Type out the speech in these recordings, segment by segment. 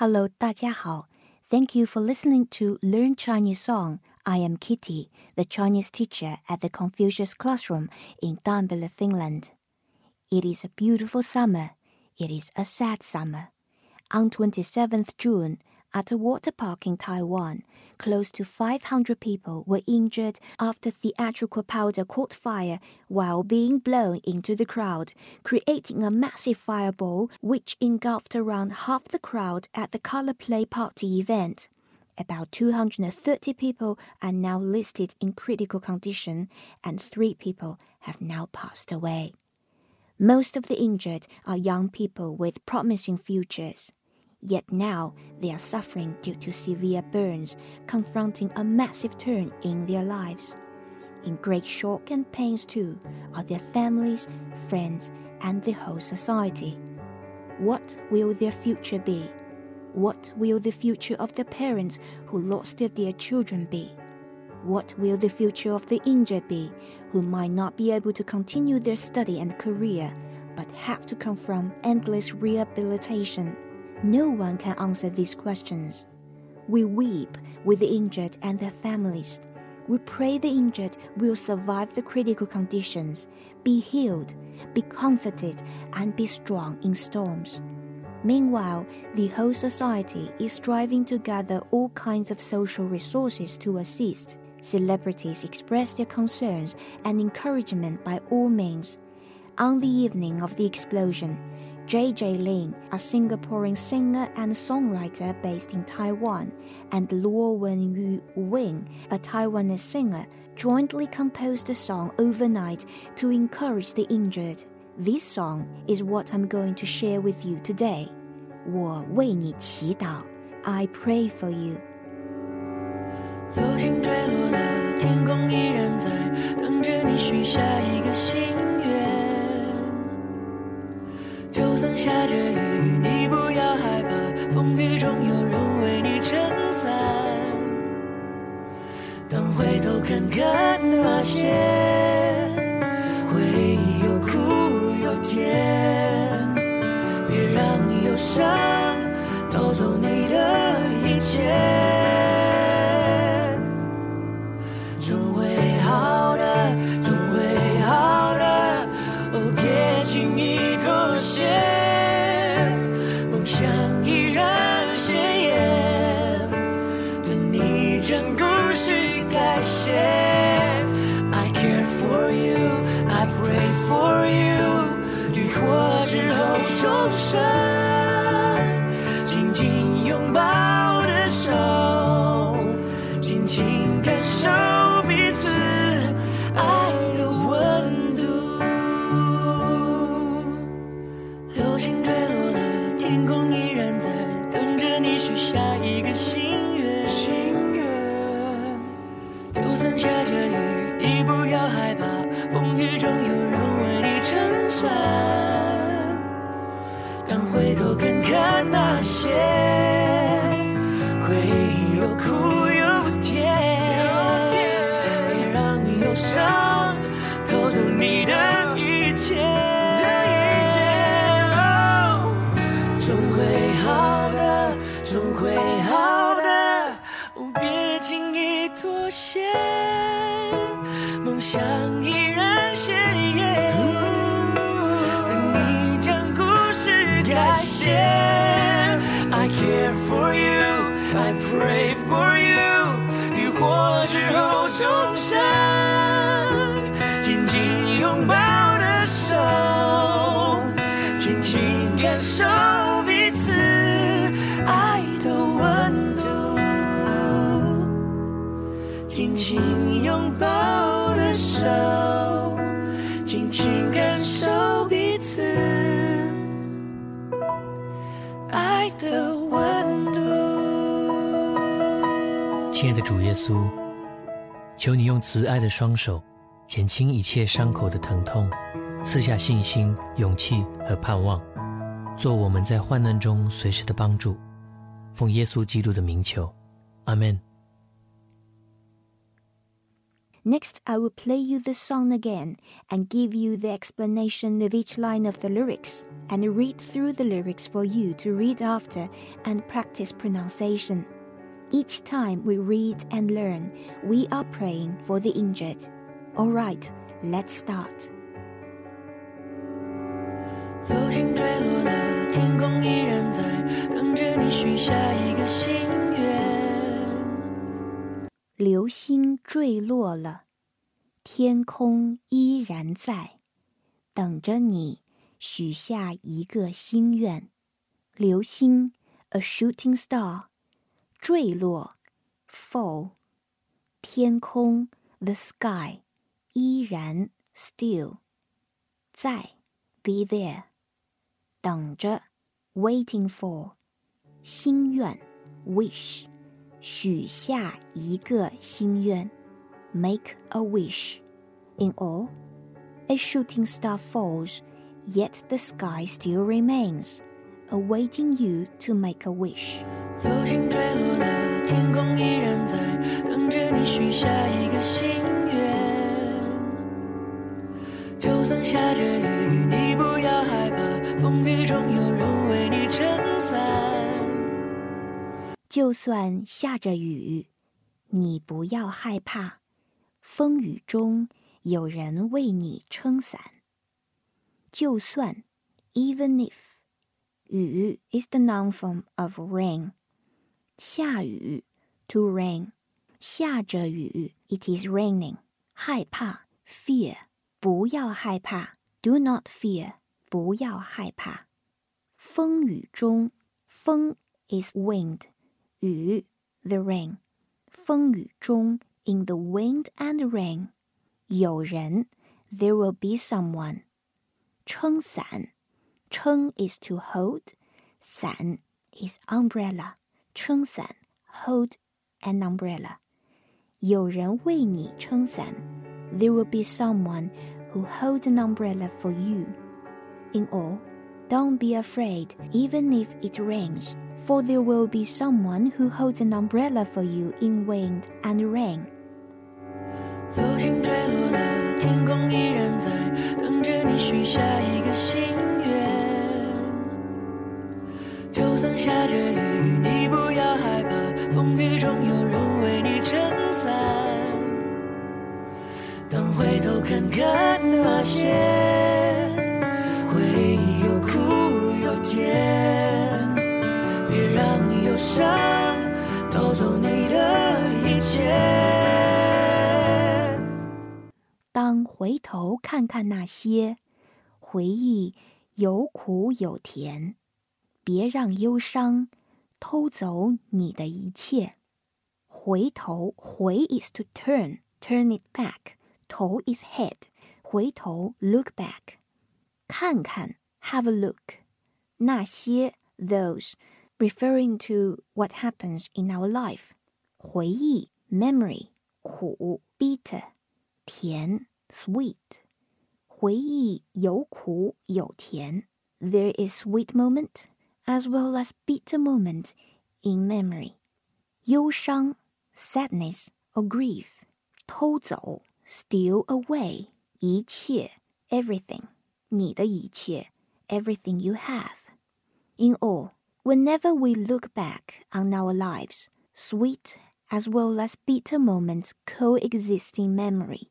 Hello，大家好。Thank you for listening to Learn Chinese Song. I am Kitty, the Chinese teacher at the Confucius Classroom in Tampere, Finland. It is a beautiful summer. It is a sad summer. On 27th June, at a water park in Taiwan, close to 500 people were injured after theatrical powder caught fire while being blown into the crowd, creating a massive fireball which engulfed around half the crowd at the color play party event. About 230 people are now listed in critical condition, and three people have now passed away. Most of the injured are young people with promising futures. Yet now they are suffering due to severe burns, confronting a massive turn in their lives. In great shock and pains, too, are their families, friends, and the whole society. What will their future be? What will the future of the parents who lost their dear children be? What will the future of the injured be, who might not be able to continue their study and career, but have to confront endless rehabilitation? No one can answer these questions. We weep with the injured and their families. We pray the injured will survive the critical conditions, be healed, be comforted, and be strong in storms. Meanwhile, the whole society is striving to gather all kinds of social resources to assist. Celebrities express their concerns and encouragement by all means. On the evening of the explosion, J.J. Lin, a Singaporean singer and songwriter based in Taiwan, and Luo Wenyu Wing, a Taiwanese singer, jointly composed a song overnight to encourage the injured. This song is what I'm going to share with you today. 我为你祈祷 I pray for you. 流星坠落了，天空依然在等着你许下一个心。 就算下着雨，你不要害怕，风雨中有人为你撑伞。当回头看看那些回忆，有苦有甜，别让忧伤重生，像依然鲜艳。等你将故事改写 I care for you, I pray for you，浴火之后重手，紧紧感受彼此爱。的温度。亲爱的主耶稣，求你用慈爱的双手减轻一切伤口的疼痛，赐下信心、勇气和盼望，做我们在患难中随时的帮助。奉耶稣基督的名求，阿门。Next, I will play you the song again and give you the explanation of each line of the lyrics and read through the lyrics for you to read after and practice pronunciation. Each time we read and learn, we are praying for the injured. All right, let's start. 流星坠落了，天空依然在等着你许下一个心愿。 流星坠落了，天空依然在等着你许下一个心愿。流星，a shooting star，坠落，fall，天空，the sky，依然，still，在，be there。等着，waiting for，心愿，wish，许下一个心愿，make a wish。In all, a shooting star falls, yet the sky still remains, awaiting you to make a wish. 流星坠落了，天空依然在等着你许下一个心愿。就算下着雨， 就算下着雨，你不要害怕，风雨中有人为你撑伞。就算，even if，雨 is the noun form of rain，下雨，to rain，下着雨，it is raining，害怕，fear，不要害怕，do not fear，不要害怕。风雨中，风 is wind。雨 the rain，风雨中 in the wind and rain，有人 there will be someone，撑伞撑 is to hold，伞 is umbrella，撑伞 hold an umbrella，有人为你撑伞，there will be someone who holds an umbrella for you. In all, don't be afraid even if it rains for there will be someone who holds an umbrella for you in wind and rain. 流星坠落了，天空依然在等着你许下一个心愿。就算下着雨，你不要害怕，风雨中有人为你撑伞。当回头看看那些 看看那些回忆，有苦有甜，别让忧伤偷走你的一切。回头回 is to turn, turn it back. 头 is head. 回头 look back. 看看 have a look. 那些 those referring to what happens in our life. 回忆 memory. 苦 bitter. 甜 sweet. 回忆有苦有甜。There is sweet moment as well as bitter moment in memory. 忧伤 sadness or grief. 偷走 steal away. 一切 everything. 你的一切 everything you have. In all, whenever we look back on our lives, sweet as well as bitter moments coexist in memory.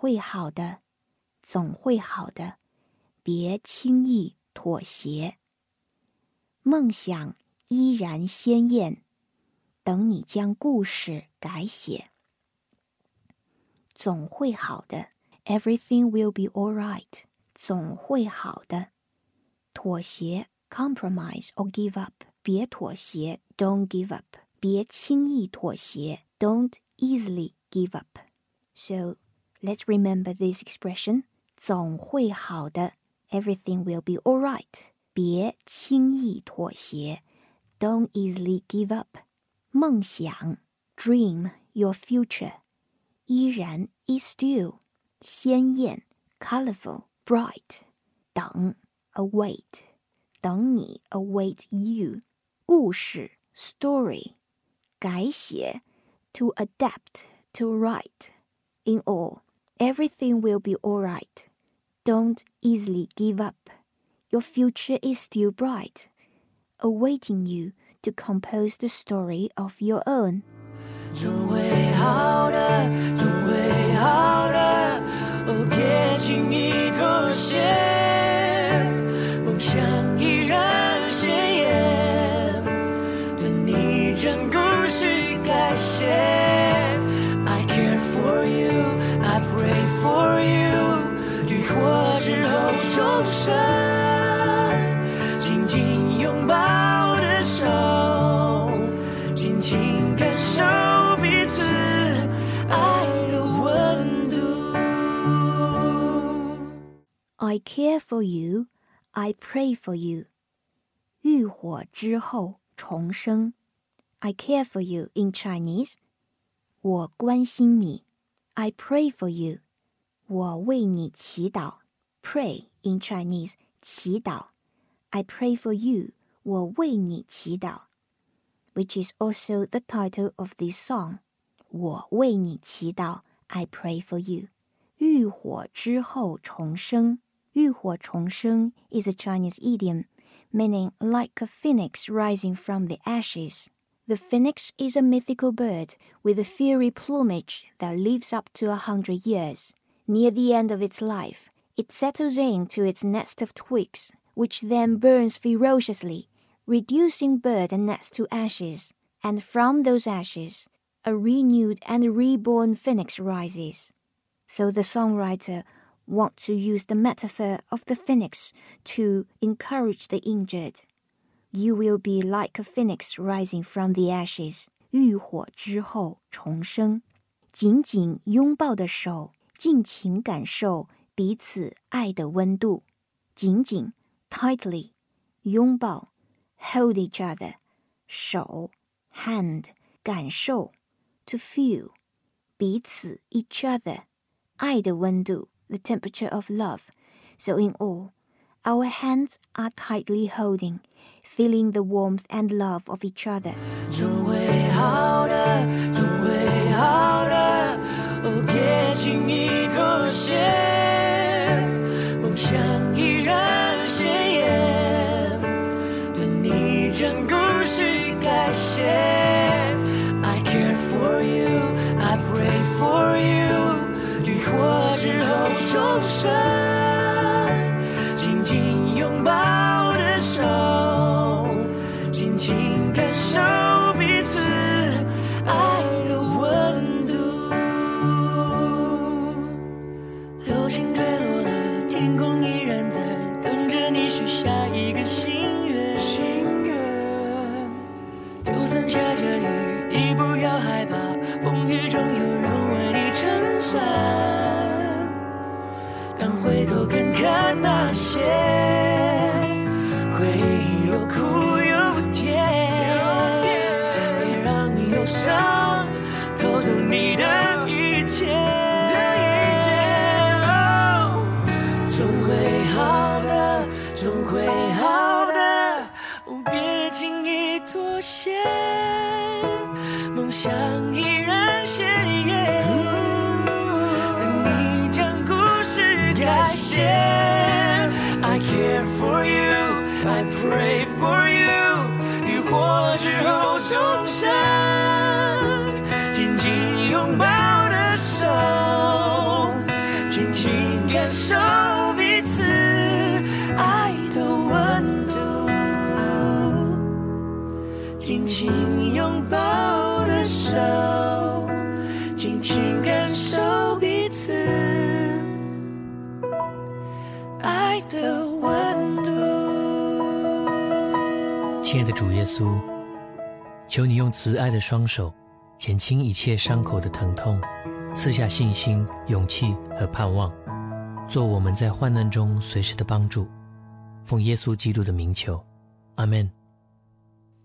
会好的，总会好的，别轻易妥协。梦想依然鲜艳，等你将故事改写。总会好的，Everything will be all right。总会好的，妥协 compromise or give up，别妥协，don't give up，别轻易妥协，don't easily give up. So let's remember this expression. 总会好的，everything will be alright. 别轻易妥协，don't easily give up. 梦想，dream your future. 依然，is still. 鲜艳，colorful, bright. 等，await. 等你，await you. 故事，story. 改写，to adapt to write. In all, everything will be all right. Don't easily give up. Your future is still bright, awaiting you to compose the story of your own. 总会好的，总会好的，哦，别轻易妥协， 重生，紧紧拥抱的手，紧紧感受彼此爱的温度。I care for you, I pray for you。浴火之后重生。I care for you in Chinese，我关心你。I pray for you。我为你祈祷 ，pray in Chinese 祈祷，I pray for you，我为你祈祷，which is also the title of this song。我为你祈祷，I pray for you。浴火之后重生，浴火重生 is a Chinese idiom meaning like a phoenix rising from the ashes. The phoenix is a mythical bird with a fiery plumage that lives up to a hundred years. Near the end of its life, it settles into its nest of twigs, which then burns ferociously, reducing bird and nest to ashes. And from those ashes, a renewed and reborn phoenix rises. So the songwriter wants to use the metaphor of the phoenix to encourage the injured. You will be like a phoenix rising from the ashes. 浴火之后重生，紧紧拥抱的手尽情感受 彼此爱的温度，紧紧 tightly 拥抱，hold each other 手 hand 感受 to feel 彼此 each other 爱的温度 the temperature of love. So in all, our hands are tightly holding, feeling the warmth and love of each other. 总会好的，总会好的。哦，别轻易妥协， 你将故事改写。I care for you, I pray for you，雨过之后重生， 谢。pray for you 浴火之后重生紧紧拥抱的手紧紧感受彼此爱的温度紧紧拥抱的手紧紧感受彼此爱的亲爱的主耶稣，求你用慈爱的双手减轻一切伤口的疼痛，赐下信心、勇气和盼望，做我们在患难中随时的帮助。奉耶稣基督的名求，阿门。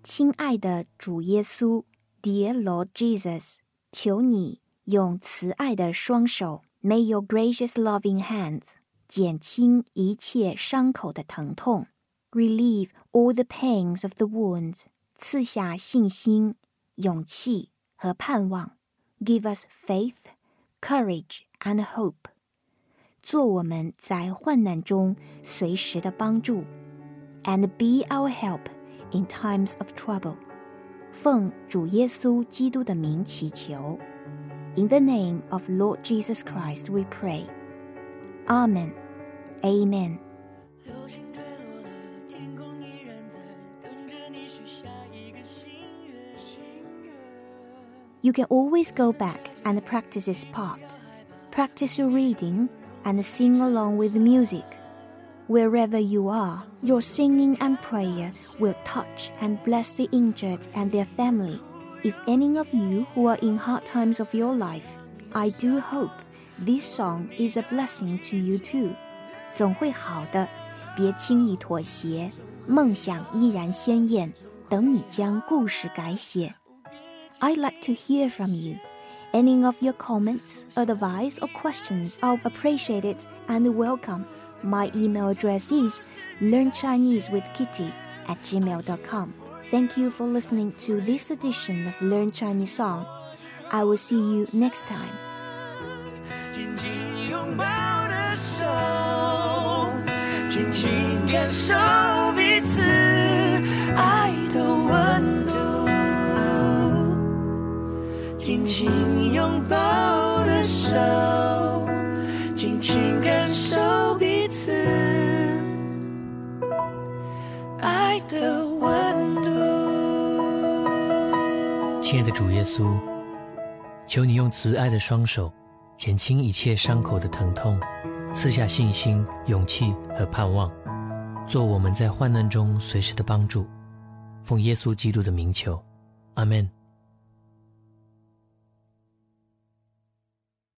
亲爱的主耶稣，Dear Lord Jesus，求你用慈爱的双手，May your gracious loving hands，减轻一切伤口的疼痛 ，Relieve all the pains of the wounds，赐下信心、勇气和盼望，Give us faith, courage and hope，做我们在患难中随时的帮助，and be our help。in times of trouble. 奉主耶稣基督的名祈求。In the name of Lord Jesus Christ we pray. Amen. Amen. You can always go back and practice this part. Practice your reading and sing along with the music. Wherever you are, your singing and prayer will touch and bless the injured and their family. If any of you who are in hard times of your life, I do hope this song is a blessing to you too. 总会好的，别轻易妥协，梦想依然鲜艳，等你将故事改写。 I'd like to hear from you. Any of your comments, advice, or questions are appreciated and welcome. My email address is learnchinesewithkitty at gmail.com. Thank you for listening to this edition of Learn Chinese Song. I will see you next time. 紧紧拥抱的手，紧紧感受彼此爱 紧紧拥抱的手，紧紧感受彼此爱的温度。亲爱的主耶稣，求你用慈爱的双手减轻一切伤口的疼痛，赐下信心、勇气和盼望，做我们在患难中随时的帮助。奉耶稣基督的名求，阿门。